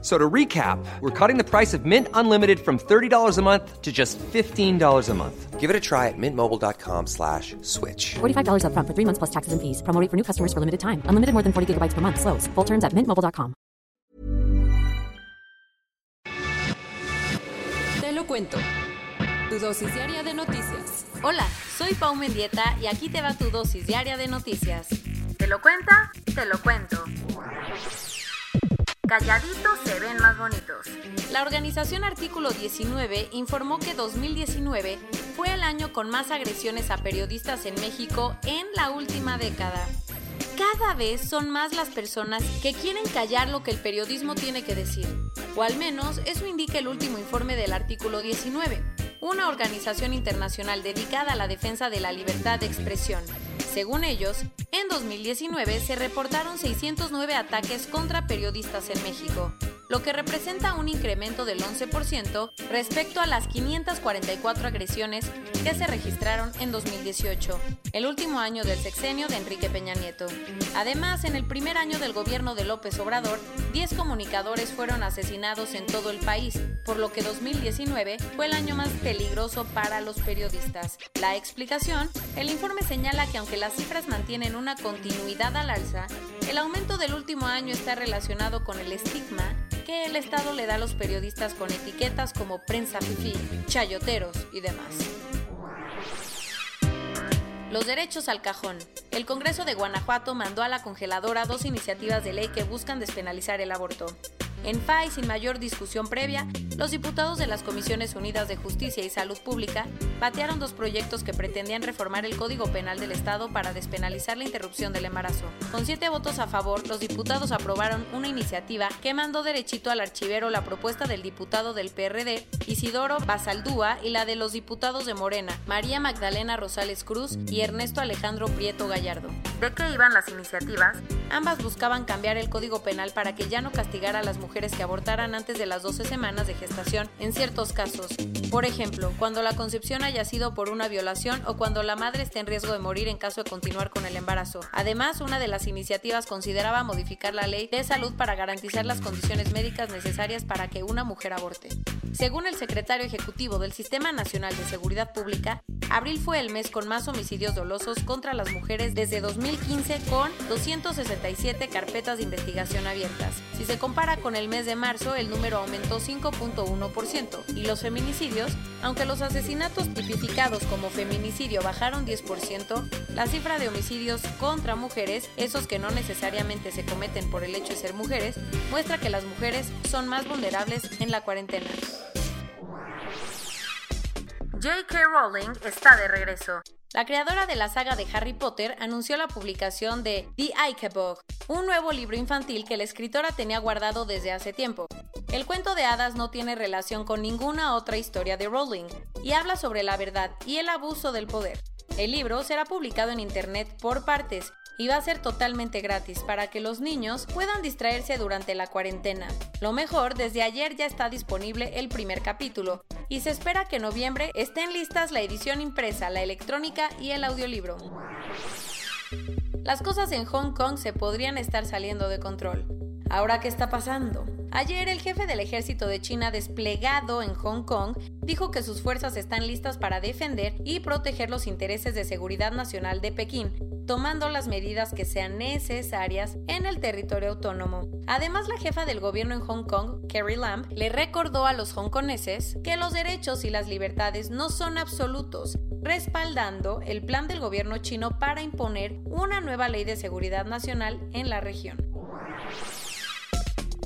So to recap, we're cutting the price of Mint Unlimited from $30 a month to just $15 a month. Give it a try at mintmobile.com slash switch. $45 upfront for three months plus taxes and fees. Promo rate for new customers for limited time. Unlimited more than 40 gigabytes per month. Slows. Full terms at mintmobile.com. Te lo cuento. Tu dosis diaria de noticias. Hola, soy Pau Mendieta y aquí te va tu dosis diaria de noticias. ¿Te lo cuenta? Te lo cuento. Calladitos se ven más bonitos. La organización Artículo 19 informó que 2019 fue el año con más agresiones a periodistas en México en la última década. Cada vez son más las personas que quieren callar lo que el periodismo tiene que decir, o al menos eso indica el último informe del Artículo 19, una organización internacional dedicada a la defensa de la libertad de expresión. Según ellos, en 2019 se reportaron 609 ataques contra periodistas en México, lo que representa un incremento del 11% respecto a las 544 agresiones que se registraron en 2018, el último año del sexenio de Enrique Peña Nieto. Además, en el primer año del gobierno de López Obrador, 10 comunicadores fueron asesinados en todo el país, por lo que 2019 fue el año más peligroso para los periodistas. La explicación, el informe señala que aunque las cifras mantienen una continuidad al alza, el aumento del último año está relacionado con el estigma que el Estado le da a los periodistas con etiquetas como prensa fifí, chayoteros y demás. Los derechos al cajón. El Congreso de Guanajuato mandó a la congeladora dos iniciativas de ley que buscan despenalizar el aborto. En FA y sin mayor discusión previa, los diputados de las Comisiones Unidas de Justicia y Salud Pública batearon dos proyectos que pretendían reformar el Código Penal del Estado para despenalizar la interrupción del embarazo. Con siete votos a favor, los diputados aprobaron una iniciativa que mandó derechito al archivero la propuesta del diputado del PRD, Isidoro Basaldúa, y la de los diputados de Morena, María Magdalena Rosales Cruz y Ernesto Alejandro Prieto Gallardo. ¿De qué iban las iniciativas? Ambas buscaban cambiar el Código Penal para que ya no castigara a las mujeres que abortaran antes de las 12 semanas de gestación en ciertos casos. Por ejemplo, cuando la concepción haya sido por una violación o cuando la madre esté en riesgo de morir en caso de continuar con el embarazo. Además, una de las iniciativas consideraba modificar la ley de salud para garantizar las condiciones médicas necesarias para que una mujer aborte. Según el secretario ejecutivo del Sistema Nacional de Seguridad Pública, abril fue el mes con más homicidios dolosos contra las mujeres desde 2015 con 267 carpetas de investigación abiertas. Si se compara con el mes de marzo, el número aumentó 5.1% y los feminicidios, aunque los asesinatos tipificados como feminicidio bajaron 10%, la cifra de homicidios contra mujeres, esos que no necesariamente se cometen por el hecho de ser mujeres, muestra que las mujeres son más vulnerables en la cuarentena. J.K. Rowling está de regreso. La creadora de la saga de Harry Potter anunció la publicación de The Ike Book, un nuevo libro infantil que la escritora tenía guardado desde hace tiempo. El cuento de hadas no tiene relación con ninguna otra historia de Rowling y habla sobre la verdad y el abuso del poder. El libro será publicado en Internet por partes y va a ser totalmente gratis para que los niños puedan distraerse durante la cuarentena. Lo mejor, desde ayer ya está disponible el primer capítulo y se espera que en noviembre estén listas la edición impresa, la electrónica y el audiolibro. Las cosas en Hong Kong se podrían estar saliendo de control. Ahora, ¿qué está pasando? Ayer el jefe del ejército de China desplegado en Hong Kong dijo que sus fuerzas están listas para defender y proteger los intereses de seguridad nacional de Pekín, tomando las medidas que sean necesarias en el territorio autónomo. Además, la jefa del gobierno en Hong Kong, Carrie Lam, le recordó a los hongkoneses que los derechos y las libertades no son absolutos, respaldando el plan del gobierno chino para imponer una nueva ley de seguridad nacional en la región.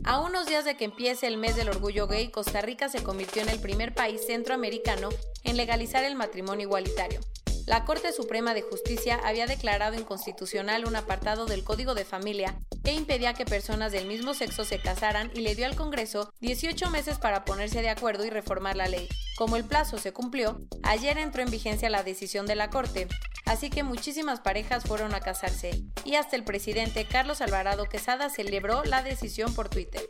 A unos días de que empiece el mes del orgullo gay, Costa Rica se convirtió en el primer país centroamericano en legalizar el matrimonio igualitario. La Corte Suprema de Justicia había declarado inconstitucional un apartado del Código de Familia que impedía que personas del mismo sexo se casaran y le dio al Congreso 18 meses para ponerse de acuerdo y reformar la ley. Como el plazo se cumplió, ayer entró en vigencia la decisión de la Corte. Así que muchísimas parejas fueron a casarse y hasta el presidente Carlos Alvarado Quesada celebró la decisión por Twitter.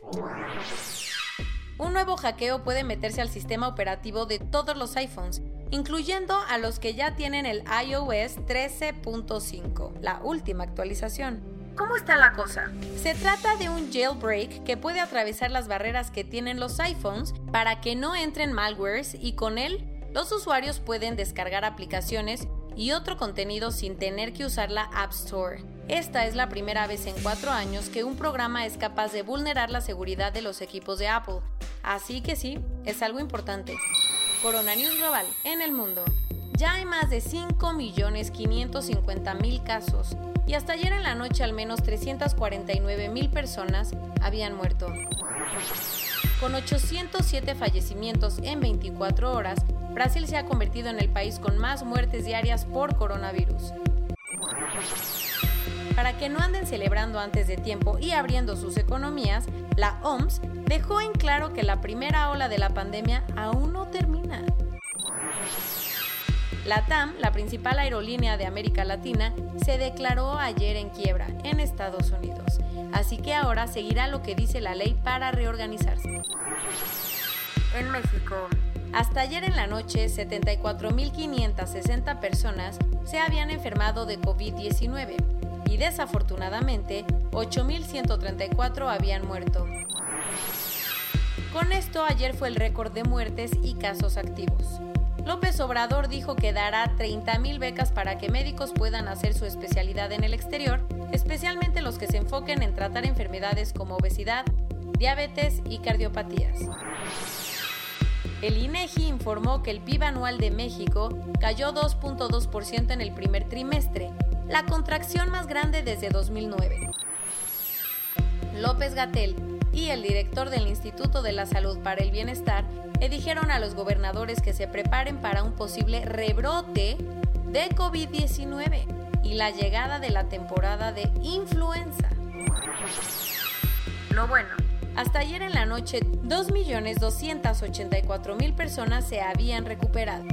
Un nuevo hackeo puede meterse al sistema operativo de todos los iPhones, incluyendo a los que ya tienen el iOS 13.5, la última actualización. ¿Cómo está la cosa? Se trata de un jailbreak que puede atravesar las barreras que tienen los iPhones para que no entren malwares y con él los usuarios pueden descargar aplicaciones y otro contenido sin tener que usar la App Store. Esta es la primera vez en cuatro años que un programa es capaz de vulnerar la seguridad de los equipos de Apple. Así que sí, es algo importante. Corona News Global en el mundo. Ya hay más de 5.550.000 casos y hasta ayer en la noche al menos 349.000 personas habían muerto. Con 807 fallecimientos en 24 horas, Brasil se ha convertido en el país con más muertes diarias por coronavirus. Para que no anden celebrando antes de tiempo y abriendo sus economías, la OMS dejó en claro que la primera ola de la pandemia aún no termina. La TAM, la principal aerolínea de América Latina, se declaró ayer en quiebra en Estados Unidos, así que ahora seguirá lo que dice la ley para reorganizarse. En México, hasta ayer en la noche, 74.560 personas se habían enfermado de COVID-19 y desafortunadamente 8.134 habían muerto. Con esto ayer fue el récord de muertes y casos activos. López Obrador dijo que dará 30.000 becas para que médicos puedan hacer su especialidad en el exterior, especialmente los que se enfoquen en tratar enfermedades como obesidad, diabetes y cardiopatías. El INEGI informó que el PIB anual de México cayó 2.2% en el primer trimestre, la contracción más grande desde 2009. López Gatel y el director del Instituto de la Salud para el Bienestar le dijeron a los gobernadores que se preparen para un posible rebrote de COVID-19 y la llegada de la temporada de influenza. Lo bueno, hasta ayer en la noche 2.284.000 personas se habían recuperado.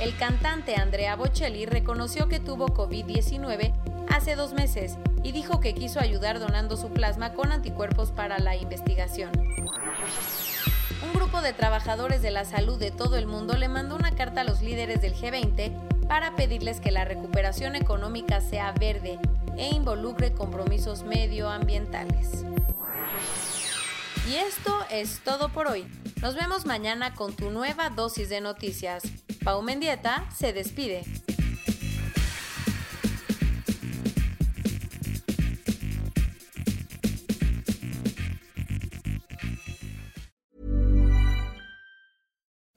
El cantante Andrea Bocelli reconoció que tuvo COVID-19 hace dos meses y dijo que quiso ayudar donando su plasma con anticuerpos para la investigación. Un grupo de trabajadores de la salud de todo el mundo le mandó una carta a los líderes del G20 para pedirles que la recuperación económica sea verde e involucre compromisos medioambientales. Y esto es todo por hoy. Nos vemos mañana con tu nueva dosis de noticias. Pau Mendieta se despide.